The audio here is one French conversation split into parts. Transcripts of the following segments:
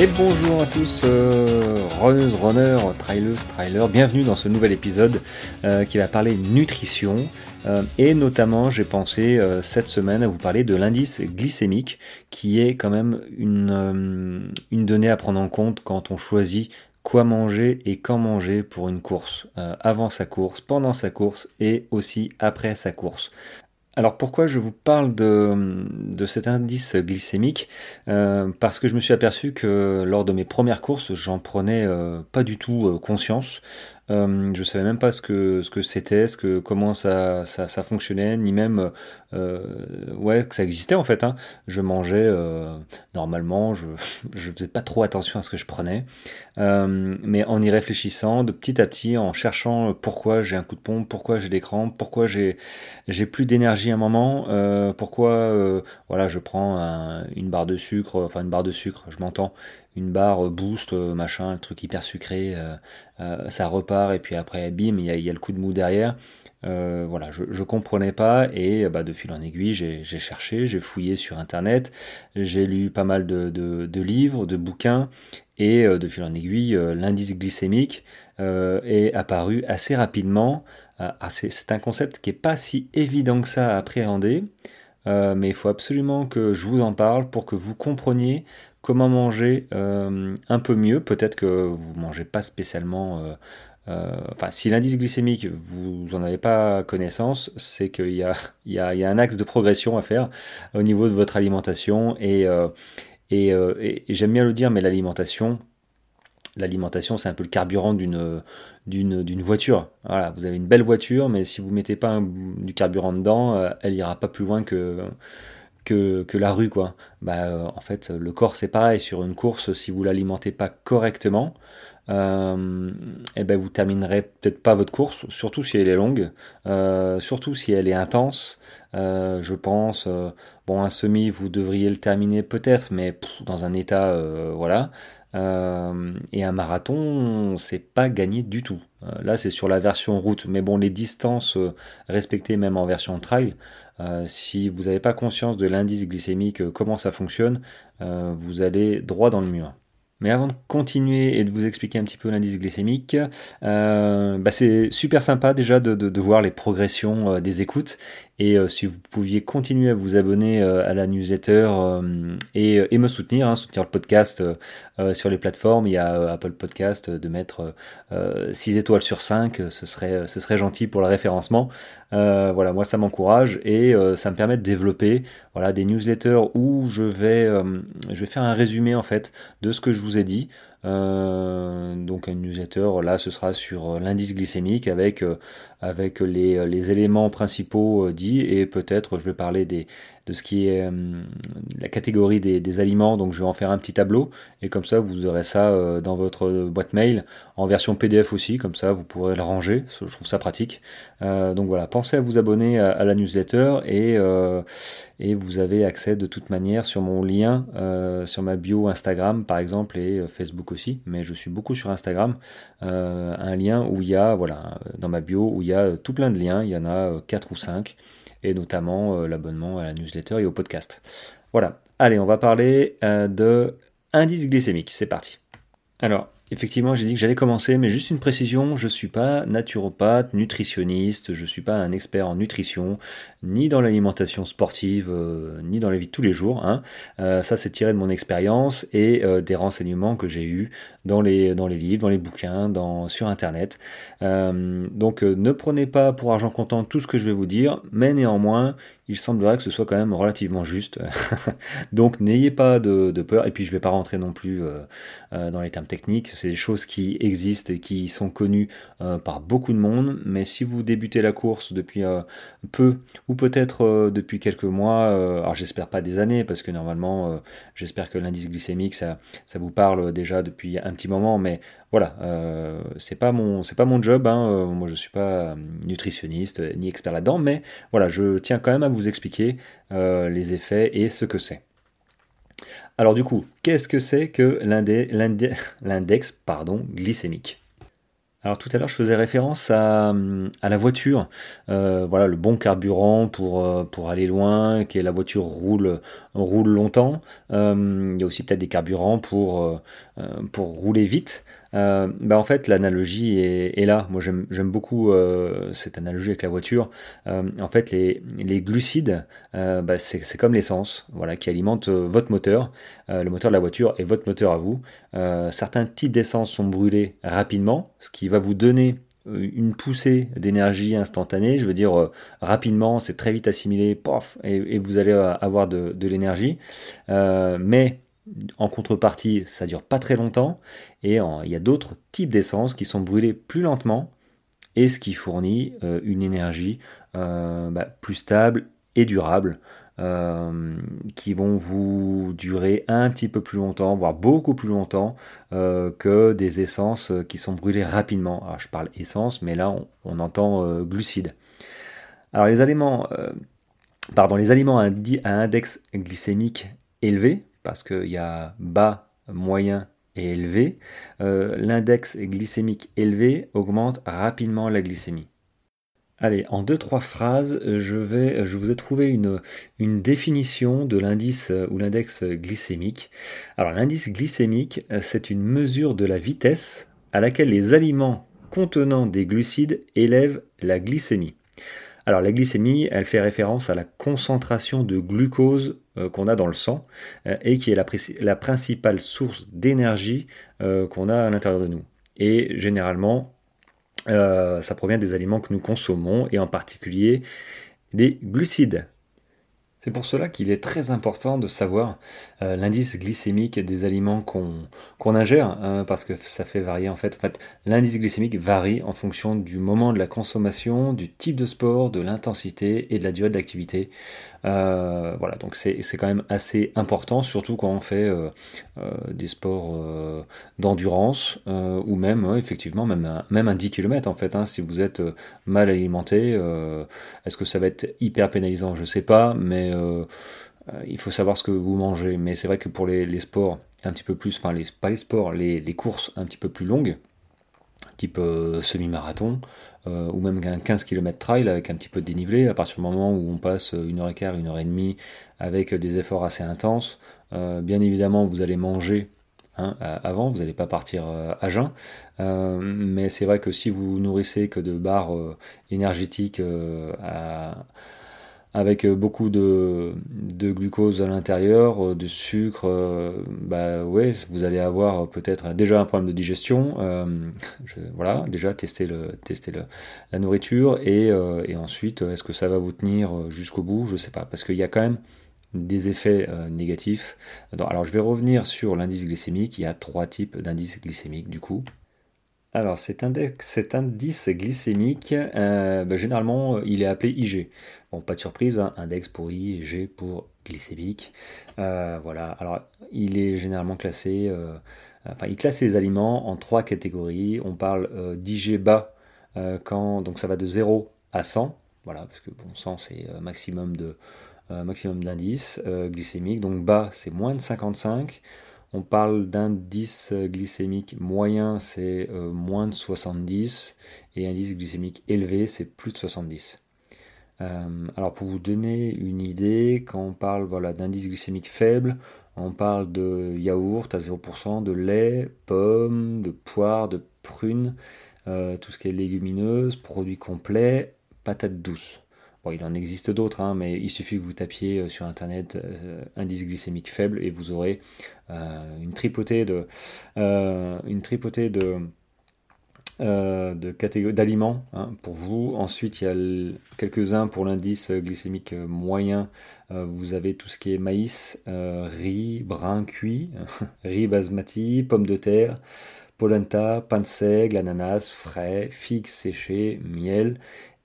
Et bonjour à tous, euh, runners, runners, trailers, trailers, bienvenue dans ce nouvel épisode euh, qui va parler nutrition. Euh, et notamment, j'ai pensé cette semaine à vous parler de l'indice glycémique, qui est quand même une donnée à prendre en compte quand on choisit quoi manger et quand manger pour une course, avant sa course, pendant sa course et aussi après sa course. Alors pourquoi je vous parle de, cet indice glycémique? Parce que je me suis aperçu que lors de mes premières courses, j'en prenais pas du tout conscience. Euh, je savais même pas ce que ce que c'était, ce que comment ça, ça, fonctionnait, ni même euh, ouais que ça existait en fait. Hein. Je mangeais euh, normalement, je je faisais pas trop attention à ce que je prenais, euh, mais en y réfléchissant, de petit à petit, en cherchant pourquoi j'ai un coup de pompe, pourquoi j'ai des crampes, pourquoi j'ai j'ai plus d'énergie à un moment, pourquoi voilà je prends un, une barre de sucre, enfin une barre de sucre, je m'entends, une barre boost, machin, un truc hyper sucré, ça repart et puis après bim, il y a, le coup de mou derrière. Euh, voilà, je, je comprenais pas et bah, de fil en aiguille, j'ai cherché, j'ai fouillé sur internet, j'ai lu pas mal de, livres, de bouquins et euh, de fil en aiguille, euh, l'indice glycémique euh, est apparu assez rapidement. C'est un concept qui est pas si évident que ça à appréhender, mais il faut absolument que je vous en parle pour que vous compreniez comment manger un peu mieux. Peut-être que vous mangez pas spécialement euh, enfin, si l'indice glycémique, vous n'en avez pas connaissance, c'est qu'il y a, un axe de progression à faire au niveau de votre alimentation. Et, euh, euh, j'aime bien le dire, mais l'alimentation, c'est un peu le carburant d'une voiture. Voilà, vous avez une belle voiture, mais si vous mettez pas du carburant dedans, elle ira pas plus loin que que, la rue, quoi. Bah, en fait, le corps, c'est pareil. Sur une course, si vous l'alimentez pas correctement, euh, et eh ben vous terminerez peut-être pas votre course, surtout si elle est longue, euh, surtout si elle est intense. Euh, je pense, euh, bon, un semi, vous devriez le terminer peut-être, mais dans un état, euh, voilà. et un marathon, c'est pas gagné du tout. là, c'est sur la version route, mais bon, les distances respectées même en version trail. Si vous n'avez pas conscience de l'indice glycémique, comment ça fonctionne, vous allez droit dans le mur. Mais avant de continuer et de vous expliquer un petit peu l'indice glycémique, euh, bah c'est super sympa déjà de, voir les progressions euh, des écoutes et euh, si vous pouviez continuer à vous abonner euh, à la newsletter euh, et, et, me soutenir, hein, soutenir le podcast sur les plateformes, il y a Apple Podcast de mettre 6 étoiles sur 5, ce serait, ce serait gentil pour le référencement. Voilà, moi ça m'encourage et ça me permet de développer voilà, des newsletters où je vais, je vais faire un résumé en fait de ce que je vous ai dit. Euh, donc un newsletter, là ce sera sur euh, l'indice glycémique avec, euh, les, éléments principaux dits et peut-être je vais parler des, de ce qui est la catégorie des, aliments, donc je vais en faire un petit tableau. Et comme ça vous aurez ça dans votre boîte mail. En version PDF aussi, comme ça vous pourrez le ranger, je trouve ça pratique. donc voilà, pensez à vous abonner à, la newsletter. Et, et vous avez accès de toute manière sur mon lien, euh, sur ma bio Instagram par exemple et euh, Facebook aussi, mais je suis beaucoup sur Instagram, euh, un lien où il y a, voilà, dans ma bio où il y a tout plein de liens, il y en a 4 ou 5, et notamment l'abonnement à la newsletter et au podcast. Voilà, allez, on va parler de indice glycémique, c'est parti. Alors, Effectivement, j'ai dit que j'allais commencer, mais juste une précision, je ne suis pas naturopathe, nutritionniste, je ne suis pas un expert en nutrition, ni dans l'alimentation sportive, euh, ni dans la vie de tous les jours. Hein. Euh, ça, c'est tiré de mon expérience et euh, des renseignements que j'ai eus dans les, livres, dans les bouquins, sur Internet. donc, ne prenez pas pour argent comptant tout ce que je vais vous dire, mais néanmoins, il semblerait que ce soit quand même relativement juste. Donc n'ayez pas de, peur. Et puis je ne vais pas rentrer non plus euh, euh, dans les termes techniques. C'est des choses qui existent et qui sont connues euh, par beaucoup de monde. Mais si vous débutez la course depuis peu ou peut-être depuis quelques mois, alors j'espère pas des années parce que normalement j'espère que l'indice glycémique ça, ça vous parle déjà depuis un petit moment. Mais voilà, euh, c'est pas mon job. Hein. Euh, moi, je suis pas euh, nutritionniste ni expert là-dedans, mais voilà, je tiens quand même à vous expliquer les effets et ce que c'est. Alors du coup, qu'est-ce que c'est que l'index glycémique? Alors tout à l'heure, je faisais référence à, la voiture. Voilà, le bon carburant pour, aller loin, que la voiture roule, longtemps. Il y a aussi peut-être des carburants pour rouler vite. Bah en fait, l'analogie est, là. Moi, j'aime beaucoup cette analogie avec la voiture. en fait, les, glucides, bah, c'est comme l'essence voilà, qui alimente votre moteur, le moteur de la voiture et votre moteur à vous. certains types d'essence sont brûlés rapidement, ce qui va vous donner euh, une poussée d'énergie instantanée, je veux dire euh, rapidement, c'est très vite assimilé, pof, et, vous allez euh, avoir de, l'énergie. mais en contrepartie, ça dure pas très longtemps, et il y a d'autres types d'essence qui sont brûlés plus lentement, et ce qui fournit une énergie bah, plus stable et durable. Euh, qui vont vous durer un petit peu plus longtemps, voire beaucoup plus longtemps euh, que des essences qui sont brûlées rapidement. Alors je parle essence, mais là on, entend euh, glucides. Alors les aliments, pardon, les aliments à, index glycémique élevé, parce qu'il y a bas, moyen et élevé, l'index glycémique élevé augmente rapidement la glycémie. Allez, en deux, trois phrases, je vous ai trouvé une, une définition de l'indice ou l'index glycémique. Alors l'indice glycémique, c'est une mesure de la vitesse à laquelle les aliments contenant des glucides élèvent la glycémie. Alors la glycémie, elle fait référence à la concentration de glucose euh, qu'on a dans le sang euh, et qui est la, principale source d'énergie euh, qu'on a à l'intérieur de nous. Et généralement, ça provient des aliments que nous consommons et en particulier des glucides. C'est pour cela qu'il est très important de savoir euh, l'indice glycémique des aliments qu'on ingère, hein, parce que ça fait varier en fait. L'indice glycémique varie en fonction du moment de la consommation, du type de sport, de l'intensité et de la durée de l'activité. Euh, voilà, donc c'est quand même assez important, surtout quand on fait euh, des sports d'endurance ou même, effectivement, même un, même un 10 km en fait. Hein, si vous êtes mal alimenté, est-ce que ça va être hyper pénalisant? Je sais pas, mais euh, euh, il faut savoir ce que vous mangez. Mais c'est vrai que pour les, sports un petit peu plus, enfin les, pas les sports, les, courses un petit peu plus longues, type euh, semi-marathon, ou même un 15 km trail avec un petit peu de dénivelé, à partir du moment où on passe une heure et quart, une heure et demie avec des efforts assez intenses, bien évidemment vous allez manger hein, avant, vous n'allez pas partir à jeun, mais c'est vrai que si vous nourrissez que de barres énergétiques à avec euh, beaucoup de, glucose à l'intérieur, euh, de sucre, euh, bah ouais, vous allez avoir peut-être déjà un problème de digestion. voilà, déjà tester le, tester le, la nourriture et, ensuite est-ce que ça va vous tenir jusqu'au bout? Je sais pas, parce qu'il y a quand même des effets négatifs. Alors je vais revenir sur l'indice glycémique. Il y a trois types d'indices glycémiques du coup. Alors cet, indice glycémique, euh, ben, généralement euh, il est appelé IG. Bon, pas de surprise, hein, index pour I et G pour glycémique. Euh, voilà, alors il est généralement classé, enfin il classe les aliments en trois catégories. On parle d'IG bas quand donc ça va de 0 à 100, voilà, parce que bon 100 c'est maximum de maximum d'indice glycémique, donc bas c'est moins de 55. On parle d'indice glycémique moyen, c'est euh, moins de 70, et indice glycémique élevé, c'est plus de 70. Euh, alors pour vous donner une idée, quand on parle voilà, d'indice glycémique faible, on parle de yaourt à 0%, de lait, pommes, de poire, de prunes, euh, tout ce qui est légumineuse, produits complets, patates douces. Bon, il en existe d'autres, hein, mais il suffit que vous tapiez euh, sur internet euh, indice glycémique faible et vous aurez euh, une tripotée de, une tripotée de, de d'aliments hein, pour vous. Ensuite, il y a quelques-uns pour l'indice glycémique moyen. vous avez tout ce qui est maïs, riz brun cuit, riz basmati, pommes de terre, polenta, pain de seigle, ananas, frais, figues séchées, miel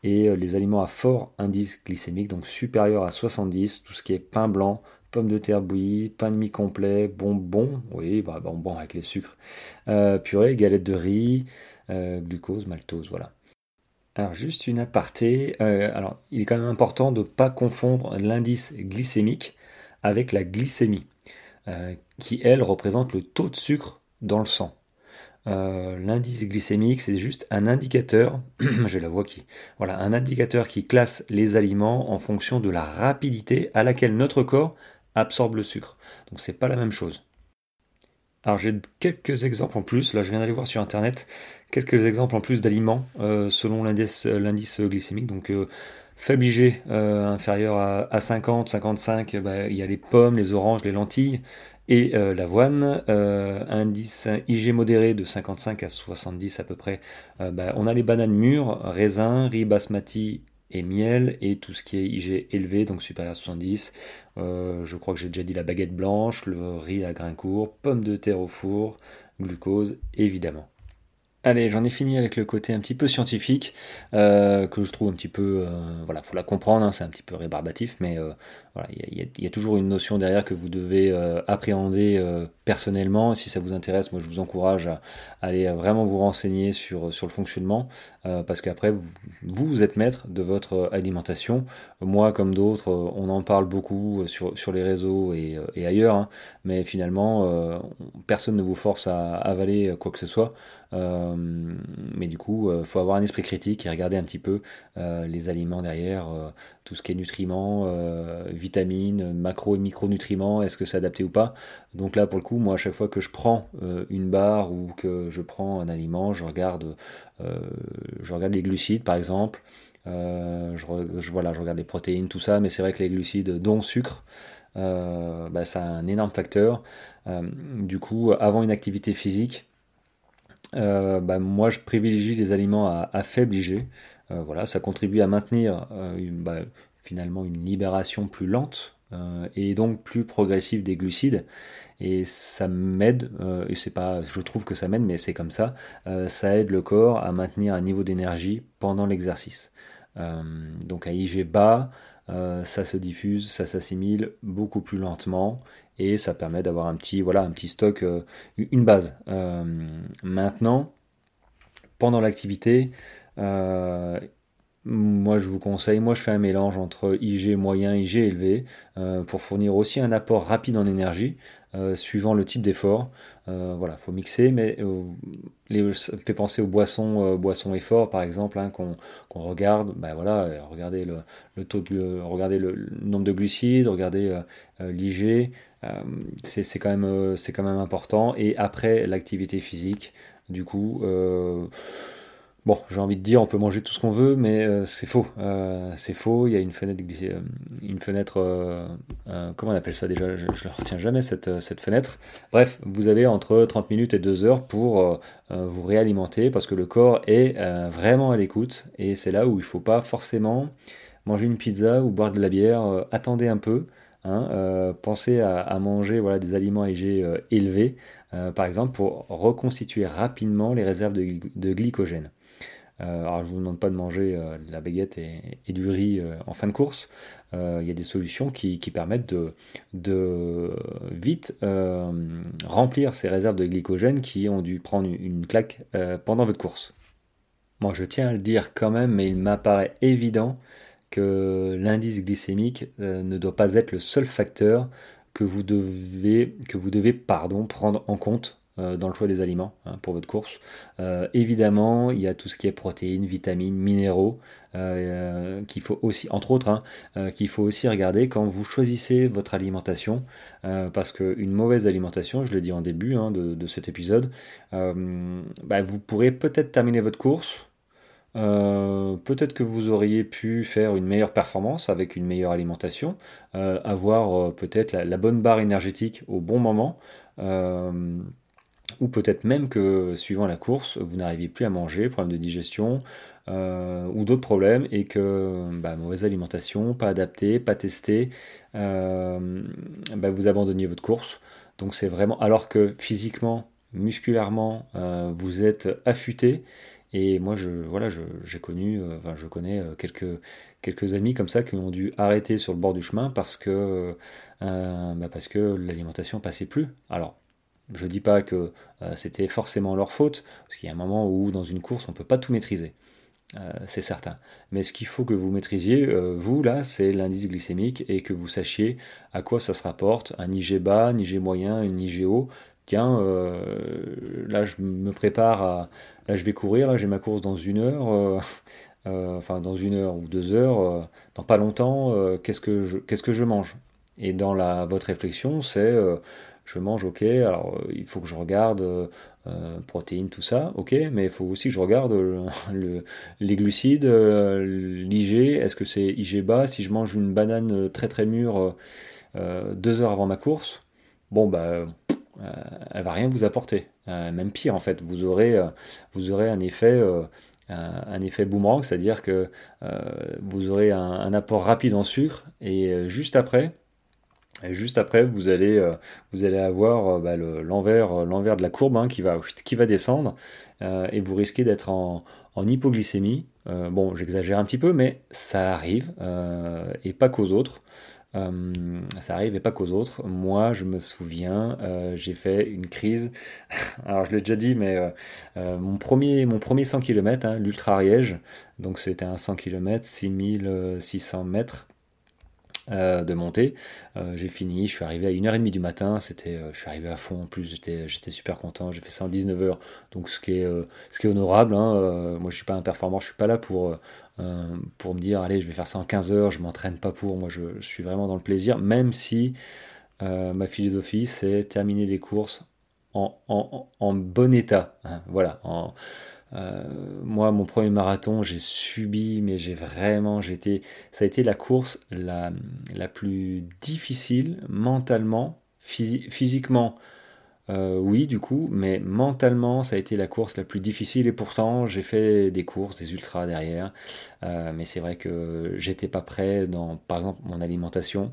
et euh, les aliments à fort indice glycémique, donc supérieur à 70, tout ce qui est pain blanc, pommes de terre bouillies, pain de mie complet, bonbons, oui, bah, bonbons avec les sucres, euh, purée, galette de riz, euh, glucose, maltose, voilà. Alors juste une aparté, alors il est quand même important de ne pas confondre l'indice glycémique avec la glycémie, qui elle représente le taux de sucre dans le sang. L'indice glycémique, c'est juste un indicateur, j'ai la voix qui, voilà, un indicateur qui classe les aliments en fonction de la rapidité à laquelle notre corps absorbe le sucre. Donc c'est pas la même chose. Alors j'ai quelques exemples en plus, là je viens d'aller voir sur internet, quelques exemples en plus d'aliments euh, selon l'indice, glycémique. Donc euh, faible IG euh, inférieur à, 50, 55, bah, il y a les pommes, les oranges, les lentilles et l'avoine. indice IG modéré de 55 à 70 à peu près, bah, on a les bananes mûres, raisins, riz basmati et miel et tout ce qui est IG élevé, donc supérieur à 70. Euh, je crois que j'ai déjà dit la baguette blanche, le riz à grains courts, pommes de terre au four, glucose évidemment. Allez, j'en ai fini avec le côté un petit peu scientifique, euh, que je trouve un petit peu... Euh, voilà, faut la comprendre, hein, c'est un petit peu rébarbatif, mais euh, il y, a toujours une notion derrière que vous devez appréhender personnellement. si ça vous intéresse, moi je vous encourage à, aller vraiment vous renseigner sur, sur le fonctionnement, parce qu'après, vous, êtes maître de votre alimentation. Moi, comme d'autres, on en parle beaucoup sur, sur les réseaux et, ailleurs, hein, mais finalement, personne ne vous force à avaler quoi que ce soit. Euh, mais du coup, il euh, faut avoir un esprit critique et regarder un petit peu euh, les aliments derrière, tout ce qui est nutriments, vitamines, macro et micronutriments, est-ce que c'est adapté ou pas? Donc là, pour le coup, moi, à chaque fois que je prends une barre ou que je prends un aliment, je regarde, je regarde les glucides, par exemple. je, voilà, je regarde les protéines, tout ça, mais c'est vrai que les glucides, dont sucre, euh, bah, ça a un énorme facteur. du coup, avant une activité physique, euh, bah, moi je privilégie les aliments à, faible IG. Euh, voilà, ça contribue à maintenir euh, bah, finalement une libération plus lente et donc plus progressive des glucides. Et ça m'aide, et c'est pas, je trouve que ça m'aide, mais c'est comme ça, ça aide le corps à maintenir un niveau d'énergie pendant l'exercice. donc à IG bas, ça se diffuse, ça s'assimile beaucoup plus lentement et ça permet d'avoir un petit voilà un petit stock, euh, une base. Euh, maintenant, pendant l'activité, euh, moi je vous conseille, moi je fais un mélange entre IG moyen, IG élevé, pour fournir aussi un apport rapide en énergie, suivant le type d'effort. voilà, faut mixer, mais ça fait penser aux boissons, boissons effort par exemple, hein, qu'on regarde. Ben voilà, regardez le, taux de, regardez le, nombre de glucides, regardez l'IG, euh, c'est quand, même, euh, quand même important. Et après l'activité physique, du coup, euh, Bon, j'ai envie de dire, on peut manger tout ce qu'on veut, mais c'est faux. c'est faux. Il y a une fenêtre, une fenêtre, comment on appelle ça déjà? Je ne retiens jamais cette, cette, fenêtre. Bref, vous avez entre 30 minutes et 2 heures pour vous réalimenter parce que le corps est vraiment à l'écoute et c'est là où il ne faut pas forcément manger une pizza ou boire de la bière. attendez un peu. Hein, euh, pensez à, manger voilà, des aliments IG euh, élevés, euh, par exemple, pour reconstituer rapidement les réserves de, glycogène. Alors je ne vous demande pas de manger de la baguette et, du riz en fin de course. Il y a des solutions qui, permettent de, vite remplir ces réserves de glycogène qui ont dû prendre une claque pendant votre course. Moi je tiens à le dire quand même, mais il m'apparaît évident que l'indice glycémique euh, ne doit pas être le seul facteur que vous devez, que vous devez pardon, prendre en compte euh, dans le choix des aliments hein, pour votre course. Euh, évidemment, il y a tout ce qui est protéines, vitamines, minéraux, qu'il faut aussi, entre autres, hein, qu'il faut aussi regarder quand vous choisissez votre alimentation, parce qu'une mauvaise alimentation, je l'ai dit en début hein, de, cet épisode, bah, vous pourrez peut-être terminer votre course, euh, peut-être que vous auriez pu faire une meilleure performance avec une meilleure alimentation, euh, avoir euh, peut-être la, bonne barre énergétique au bon moment, ou peut-être même que suivant la course, vous n'arriviez plus à manger, problème de digestion, ou d'autres problèmes, et que bah, mauvaise alimentation, pas adaptée, pas testée, bah, vous abandonniez votre course. Donc c'est vraiment, alors que physiquement, musculairement, vous êtes affûté, et moi, je, voilà, j'ai connu, euh, enfin, je connais euh, quelques, quelques amis comme ça qui ont dû arrêter sur le bord du chemin parce que, euh, bah parce que l'alimentation passait plus. Alors, je dis pas que c'était forcément leur faute, parce qu'il y a un moment où dans une course, on ne peut pas tout maîtriser. c'est certain. Mais ce qu'il faut que vous maîtrisiez, vous, là, c'est l'indice glycémique et que vous sachiez à quoi ça se rapporte, un IG bas, un IG moyen, un IG haut, tiens, là je me prépare à, là je vais courir, là j'ai ma course dans une heure, enfin dans une heure ou deux heures, dans pas longtemps, qu'est-ce que je, qu'est-ce que je mange? Et dans la votre réflexion, c'est je mange, ok, alors il faut que je regarde euh, protéines, tout ça, ok, mais il faut aussi que je regarde le, les glucides, euh, l'IG, est-ce que c'est IG bas? Si je mange une banane très très mûre euh, deux heures avant ma course, bon, bah, elle va rien vous apporter. même pire, en fait, vous aurez, vous aurez un effet. Un, effet boomerang, c'est-à-dire que vous aurez un, apport rapide en sucre et juste après, juste après, vous allez, euh, avoir euh, bah, l'envers, euh, l'envers de la courbe hein, qui, va, descendre et vous risquez d'être en, hypoglycémie. bon, j'exagère un petit peu, mais ça arrive et pas qu'aux autres. ça arrive et pas qu'aux autres. Moi, je me souviens, j'ai fait une crise. Alors, je l'ai déjà dit, mais mon, premier, mon premier 100 km, l'Ultra Ariège, donc c'était un 100 km, 6600 mètres. Euh, de monter. Euh, j'ai fini, je suis arrivé à 1h30 du matin, c'était, euh, je suis arrivé à fond en plus, j'étais, super content, j'ai fait ça en 19h, donc ce qui est, ce qui est honorable. Hein, moi je suis pas un performant, je suis pas là pour, pour me dire allez je vais faire ça en 15 h je m'entraîne pas pour, moi je, suis vraiment dans le plaisir, même si ma philosophie c'est terminer les courses en bon état. Hein, voilà. En, euh, moi, mon premier marathon, j'ai subi, mais j'ai vraiment, j'étais, ça a été la course la, la plus difficile mentalement, physiquement. Euh, oui, du coup, mais mentalement, ça a été la course la plus difficile et pourtant, j'ai fait des courses, des ultras derrière. Euh, mais c'est vrai que j'étais pas prêt dans, par exemple, mon alimentation.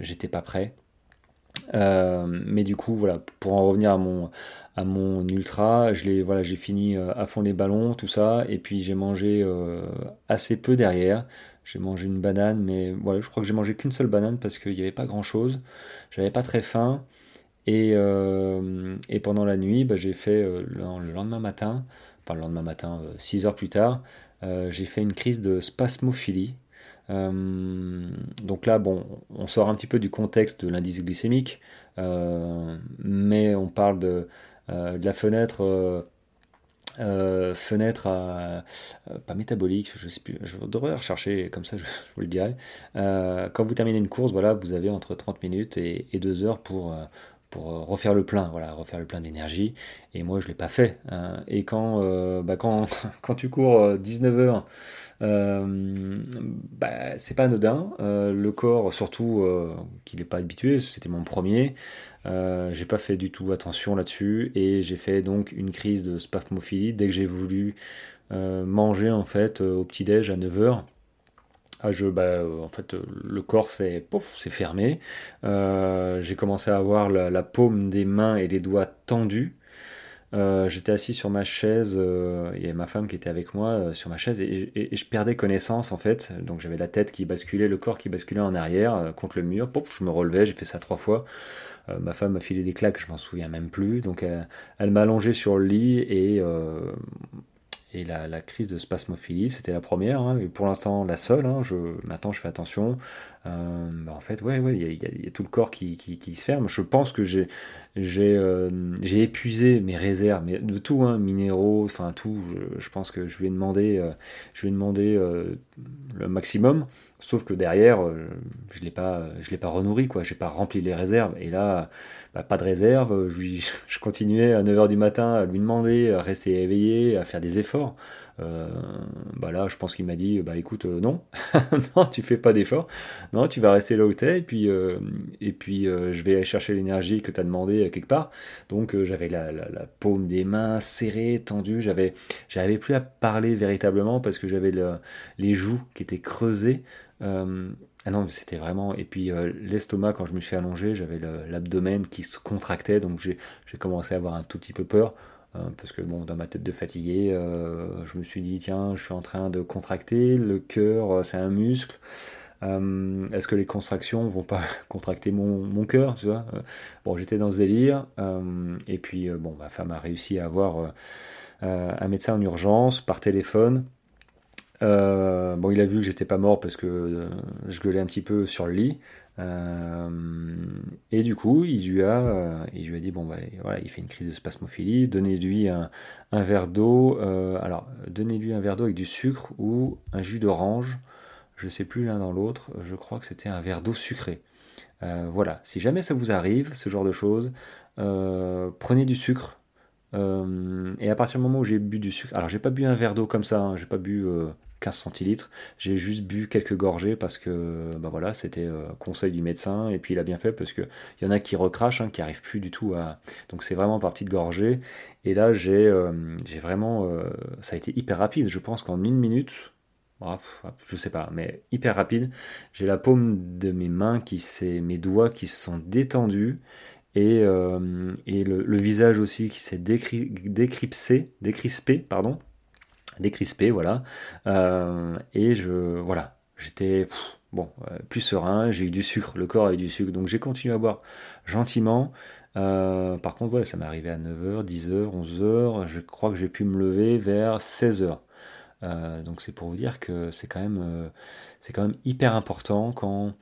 j'étais pas prêt. mais du coup, voilà, pour en revenir à mon, à mon ultra. Je voilà, j'ai fini euh, à fond les ballons, tout ça, et puis j'ai mangé euh, assez peu derrière. J'ai mangé une banane, mais voilà, je crois que j'ai mangé qu'une seule banane parce qu'il n'y avait pas grand chose. J'avais pas très faim. Et, euh, et pendant la nuit, bah, j'ai fait le, lendemain matin, enfin le lendemain matin, 6 heures plus tard, j'ai fait une crise de spasmophilie. donc là, bon, on sort un petit peu du contexte de l'indice glycémique, mais on parle de, de la fenêtre. Euh, euh, fenêtre à, pas métabolique, je sais plus, je devrais rechercher comme ça, je, vous le dirai. quand vous terminez une course, voilà, vous avez entre 30 minutes et, 2 heures pour, pour refaire le plein, voilà, refaire le plein d'énergie. Et moi, je l'ai pas fait. Hein. Et quand, bah, quand, quand tu cours 19 heures, bah, c'est pas anodin. le corps, surtout qu'il n'est pas habitué, c'était mon premier. Euh, j'ai pas fait du tout attention là-dessus et j'ai fait donc une crise de spasmophilie dès que j'ai voulu euh, manger en fait euh, au petit-déj à 9h. Ah, je, bah, en fait, le corps s'est fermé. j'ai commencé à avoir la, paume des mains et les doigts tendus. J'étais assis sur ma chaise, il y avait ma femme qui était avec moi sur ma chaise et, je perdais connaissance en fait. Donc j'avais la tête qui basculait, le corps qui basculait en arrière contre le mur. Pouf, je me relevais, j'ai fait ça trois fois. Euh, ma femme m'a filé des claques, je m'en souviens même plus. Donc elle, m'a allongé sur le lit et, euh, et la, crise de spasmophilie, c'était la première, hein, et pour l'instant la seule. Hein, je, maintenant je fais attention. Euh, bah, en fait, ouais, il y, a tout le corps qui, se ferme. Je pense que j'ai j'ai épuisé mes réserves, mais de tout, hein, minéraux, enfin tout. Je, pense que je lui ai demandé, je lui ai demandé le maximum. Sauf que derrière, euh, je l'ai pas, je l'ai pas renourri, quoi. J'ai pas rempli les réserves. Et là, bah, pas de réserve. Je, je continuais à 9h du matin à lui demander à rester éveillé, à faire des efforts. Euh, bah là, je pense qu'il m'a dit, bah écoute, euh, non, non, tu fais pas d'effort, non, tu vas rester là où t'es, et puis, euh, et puis je vais aller chercher l'énergie que tu as demandé quelque part. Donc j'avais la, paume des mains serrée, tendue, j'avais, j'avais plus à parler véritablement parce que j'avais les joues qui étaient creusées. Ah non, c'était vraiment. Et puis l'estomac, quand je me suis allongé, j'avais l'abdomen qui se contractait, donc j'ai commencé à avoir un tout petit peu peur. Hein, parce que bon, dans ma tête de fatigué, euh, je me suis dit tiens, je suis en train de contracter, le cœur euh, c'est un muscle. Euh, est-ce que les contractions vont pas contracter mon, mon cœur tu vois Bon, j'étais dans ce délire, et puis bon, ma femme a réussi à avoir un médecin en urgence par téléphone. Bon, il a vu que j'étais pas mort parce que je gueulais un petit peu sur le lit. et du coup, il lui a, il lui a dit bon bah voilà, il fait une crise de spasmophilie. Donnez-lui un, verre d'eau. alors, donnez-lui un verre d'eau avec du sucre ou un jus d'orange. Je sais plus l'un dans l'autre. Je crois que c'était un verre d'eau sucrée. voilà. Si jamais ça vous arrive, ce genre de choses, prenez du sucre euh, et à partir du moment où j'ai bu du sucre, alors j'ai pas bu un verre d'eau comme ça, hein, j'ai pas bu 15 euh, centilitres, j'ai juste bu quelques gorgées parce que bah voilà, c'était euh, conseil du médecin et puis il a bien fait parce qu'il y en a qui recrachent, hein, qui arrivent plus du tout à. Donc c'est vraiment parti de gorgées. Et là j'ai j'ai vraiment. ça a été hyper rapide, je pense qu'en une minute, je sais pas, mais hyper rapide. J'ai la paume de mes mains qui s'est, mes doigts qui se sont détendus et, euh, et le, visage aussi qui s'est décrispé, décrispé, pardon, décrispé, voilà. Euh, et je, voilà, j'étais bon, euh, plus serein, j'ai eu du sucre, le corps a eu du sucre, donc j'ai continué à boire gentiment. par contre, ouais, ça m'est arrivé à 9h, 10h, 11h, je crois que j'ai pu me lever vers 16h. donc c'est pour vous dire que c'est quand même, c'est quand même hyper important quand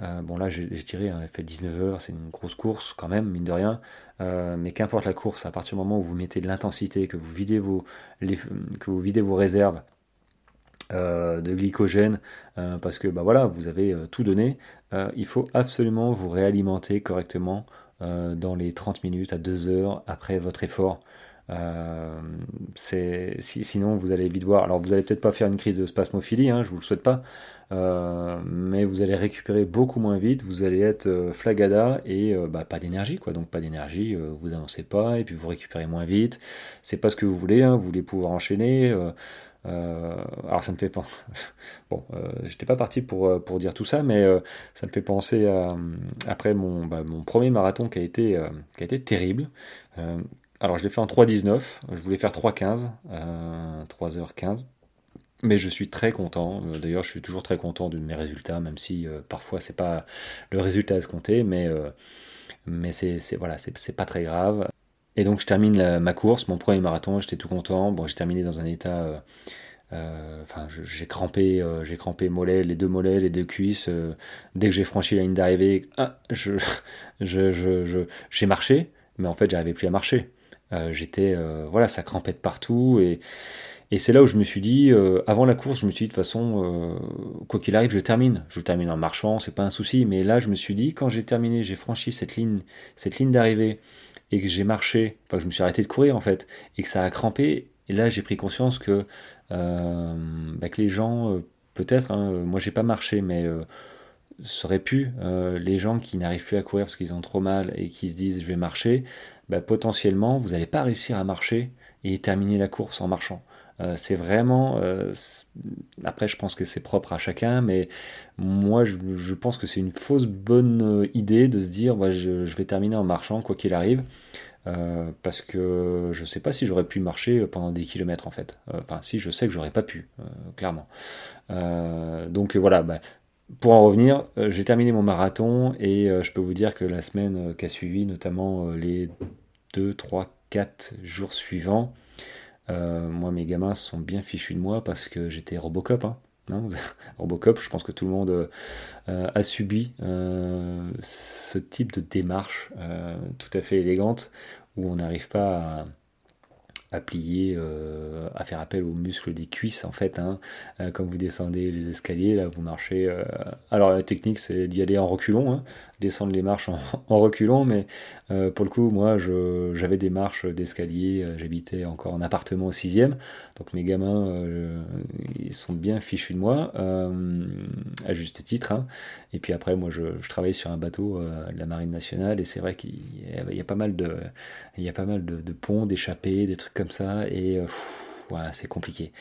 euh, bon là j'ai tiré, hein, fait 19 heures, c'est une grosse course quand même, mine de rien. Euh, mais qu'importe la course, à partir du moment où vous mettez de l'intensité, que vous videz vos, que vous videz vos réserves euh, de glycogène, parce que bah voilà, vous avez tout donné, il faut absolument vous réalimenter correctement dans les 30 minutes à 2 heures après votre effort. Sinon vous allez vite voir. Alors vous allez peut-être pas faire une crise de spasmophilie, hein, je vous le souhaite pas, euh, mais vous allez récupérer beaucoup moins vite, vous allez être euh, flagada et euh, bah, pas d'énergie, quoi. Donc pas d'énergie, vous avancez pas et puis vous récupérez moins vite. C'est pas ce que vous voulez, hein, vous voulez pouvoir enchaîner. alors ça me fait pas. bon, j'étais pas parti pour, pour dire tout ça, mais ça me fait penser à, après mon, bah, mon premier marathon qui a été, qui a été terrible. Alors je l'ai fait en 3.19, je voulais faire 3.15, 3h15. Mais je suis très content. Euh, d'ailleurs, je suis toujours très content de mes résultats, même si euh, parfois c'est pas le résultat à se compter, mais, euh, mais c'est, voilà, c'est, pas très grave. Et donc je termine ma course, mon premier marathon, j'étais tout content. Bon, j'ai terminé dans un état. Enfin, j'ai crampé, j'ai crampé mollet, les deux mollets, les deux cuisses. dès que j'ai franchi la ligne d'arrivée, ah, je, je, je, j'ai marché, mais en fait, j'arrivais plus à marcher. J'étais, voilà, ça crampait de partout et c'est là où je me suis dit, euh, avant la course, je me suis dit de toute façon, euh, quoi qu'il arrive, je termine. Je termine en marchant, c'est pas un souci. Mais là, je me suis dit, quand j'ai terminé, j'ai franchi cette ligne, cette ligne d'arrivée, et que j'ai marché, enfin, je me suis arrêté de courir en fait, et que ça a crampé. Et là, j'ai pris conscience que, euh, bah, les gens, peut-être, hein, moi j'ai pas marché, mais ça aurait pu, les gens qui n'arrivent plus à courir parce qu'ils ont trop mal et qui se disent je vais marcher, bah, potentiellement, vous n'allez pas réussir à marcher et terminer la course en marchant. Euh, c'est vraiment. Euh, après, je pense que c'est propre à chacun, mais moi, je, pense que c'est une fausse bonne euh, idée de se dire je, vais terminer en marchant, quoi qu'il arrive. parce que je ne sais pas si j'aurais pu marcher pendant des kilomètres en fait. Enfin, si je sais que j'aurais pas pu, clairement. donc voilà, bah, pour en revenir, j'ai terminé mon marathon et je peux vous dire que la semaine qui a suivi, notamment les 2, 3, 4 jours suivants, euh, moi, mes gamins sont bien fichus de moi parce que j'étais Robocop. Hein. Robocop, je pense que tout le monde euh, a subi euh, ce type de démarche tout à fait élégante où on n'arrive pas à plier, euh, à faire appel aux muscles des cuisses en fait. Hein. Euh, quand vous descendez les escaliers, là vous marchez. Euh, alors la technique c'est d'y aller en reculons, hein. descendre les marches en, en mais pour le coup moi j'avais des marches d'escalier, j'habitais encore en appartement au sixième, donc mes gamins ils sont bien fichus de moi, à juste titre. Hein. Et puis après moi je, je travaillais sur un bateau de la marine nationale et c'est vrai qu'il y, a pas mal de, ponts, d'échappées, des trucs comme ça, et euh, c'est compliqué.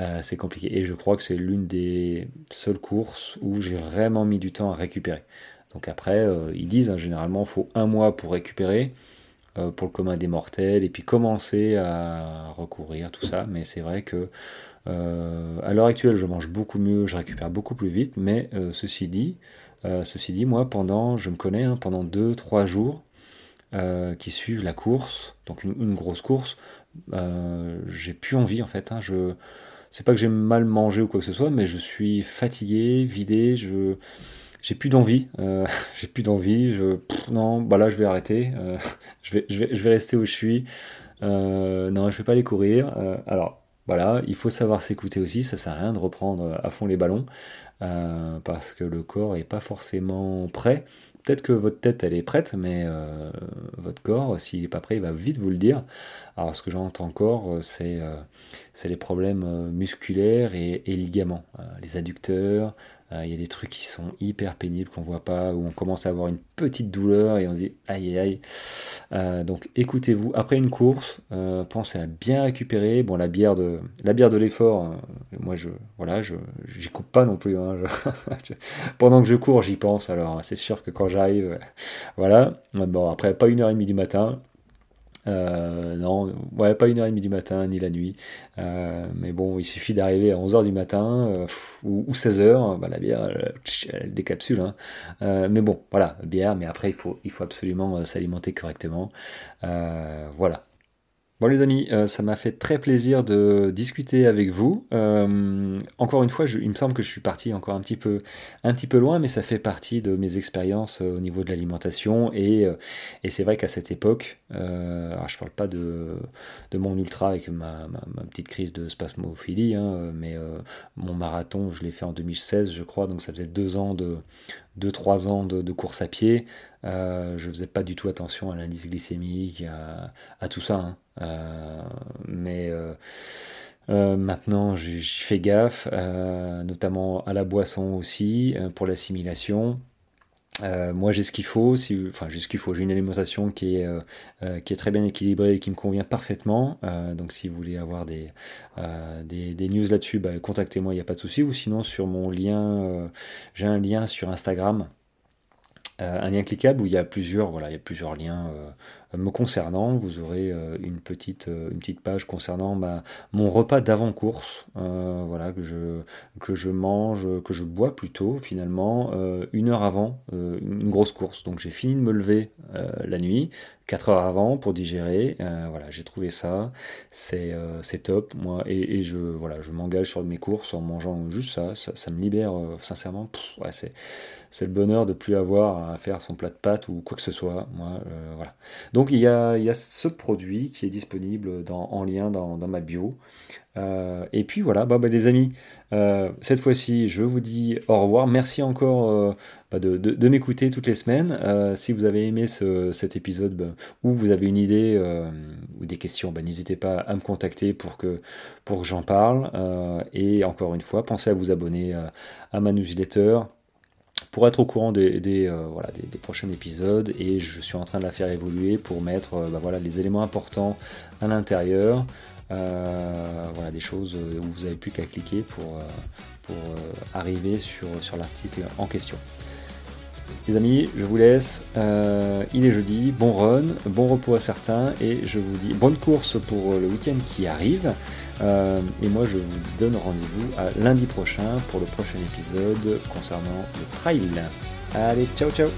Euh, c'est compliqué. Et je crois que c'est l'une des seules courses où j'ai vraiment mis du temps à récupérer. Donc après, euh, ils disent hein, généralement, il faut un mois pour récupérer, pour le commun des mortels, et puis commencer à recourir, tout ça. Mais c'est vrai que à l'heure actuelle, je mange beaucoup mieux, je récupère beaucoup plus vite. Mais ceci dit, ceci dit, moi, pendant, je me connais, hein, pendant 2-3 jours, qui suivent la course, donc une, grosse course, euh, j'ai plus envie en fait. Hein, je, c'est pas que j'ai mal mangé ou quoi que ce soit, mais je suis fatigué, vidé, je j'ai plus d'envie, euh, j'ai plus d'envie, je non, bah là je vais arrêter, euh, je, vais, je, vais, je vais rester où je suis, euh, non, je vais pas aller courir. alors voilà, il faut savoir s'écouter aussi, ça sert à rien de reprendre à fond les ballons, parce que le corps est pas forcément prêt. Peut-être que votre tête elle est prête, mais votre corps, s'il est pas prêt, il va vite vous le dire. Alors ce que j'entends encore, c'est les problèmes musculaires et, et ligaments, les adducteurs, il y a des trucs qui sont hyper pénibles qu'on voit pas, où on commence à avoir une petite douleur et on se dit aïe aïe aïe. Euh, donc écoutez-vous, après une course, euh, pensez à bien récupérer. Bon, la bière de la bière l'effort, moi je voilà, je j'y coupe pas non plus. Hein, pendant que je cours, j'y pense. Alors c'est sûr que quand j'arrive, voilà. Bon après pas une heure et demie du matin, euh, non, pas une heure et demie du matin, ni la nuit. Euh, mais bon, il suffit d'arriver à 11h du matin euh, ou, 16h, bah, la bière, elle, décapsule. Hein. mais bon, voilà, bière, mais après, il faut, il faut absolument s'alimenter correctement. voilà. Bon les amis, euh, ça m'a fait très plaisir de discuter avec vous. Euh, encore une fois, il me semble que je suis parti encore un petit peu, loin, mais ça fait partie de mes expériences euh, au niveau de l'alimentation. Et, c'est vrai qu'à cette époque, je parle pas de, mon ultra avec ma, petite crise de spasmophilie, hein, mais mon marathon, je l'ai fait en 2016, je crois, donc ça faisait deux ans de, 2-3 ans de, course à pied. Je faisais pas du tout attention à l'indice glycémique, à, tout ça. Hein. Euh, mais euh, euh, maintenant, je fais gaffe, notamment à la boisson aussi, pour l'assimilation. moi, j'ai ce qu'il faut. Enfin, j'ai ce qu'il faut. J'ai une alimentation qui est, qui est très bien équilibrée et qui me convient parfaitement. donc, si vous voulez avoir des, des, news là-dessus, bah, contactez-moi, il n'y a pas de souci. Ou sinon, sur mon lien, j'ai un lien sur Instagram un lien cliquable où il y a plusieurs, voilà, il y a plusieurs liens euh, me concernant. Vous aurez euh, une, petite, une petite page concernant ma, mon repas d'avant-course, voilà, que je, que je mange, que je bois plutôt finalement, une heure avant une grosse course. Donc j'ai fini de me lever la nuit, 4 heures avant pour digérer. voilà, j'ai trouvé ça, c'est top. Moi, et, je, voilà, je m'engage sur mes courses en mangeant juste ça. Ça, me libère, sincèrement. C'est le bonheur de plus avoir à faire son plat de pâtes ou quoi que ce soit. Moi, euh, voilà. Donc il y, a, il y, a, ce produit qui est disponible en lien dans, ma bio. Euh, et puis voilà, bah, bah les amis, euh, cette fois-ci, je vous dis au revoir. Merci encore bah, de, m'écouter toutes les semaines. si vous avez aimé ce, cet épisode bah, ou vous avez une idée ou des questions, n'hésitez pas à me contacter pour que, pour que j'en parle. et encore une fois, pensez à vous abonner à ma newsletter pour être au courant des, euh, voilà, des, prochains épisodes et je suis en train de la faire évoluer pour mettre euh, bah, voilà, les éléments importants à l'intérieur. Euh, voilà, des choses où vous n'avez plus qu'à cliquer pour, pour arriver sur, sur l'article en question. Les amis, je vous laisse. il est jeudi. Bon run, bon repos à certains et je vous dis bonne course pour le week-end qui arrive. Euh, et moi, je vous donne rendez-vous à lundi prochain pour le prochain épisode concernant le trail. Allez, ciao ciao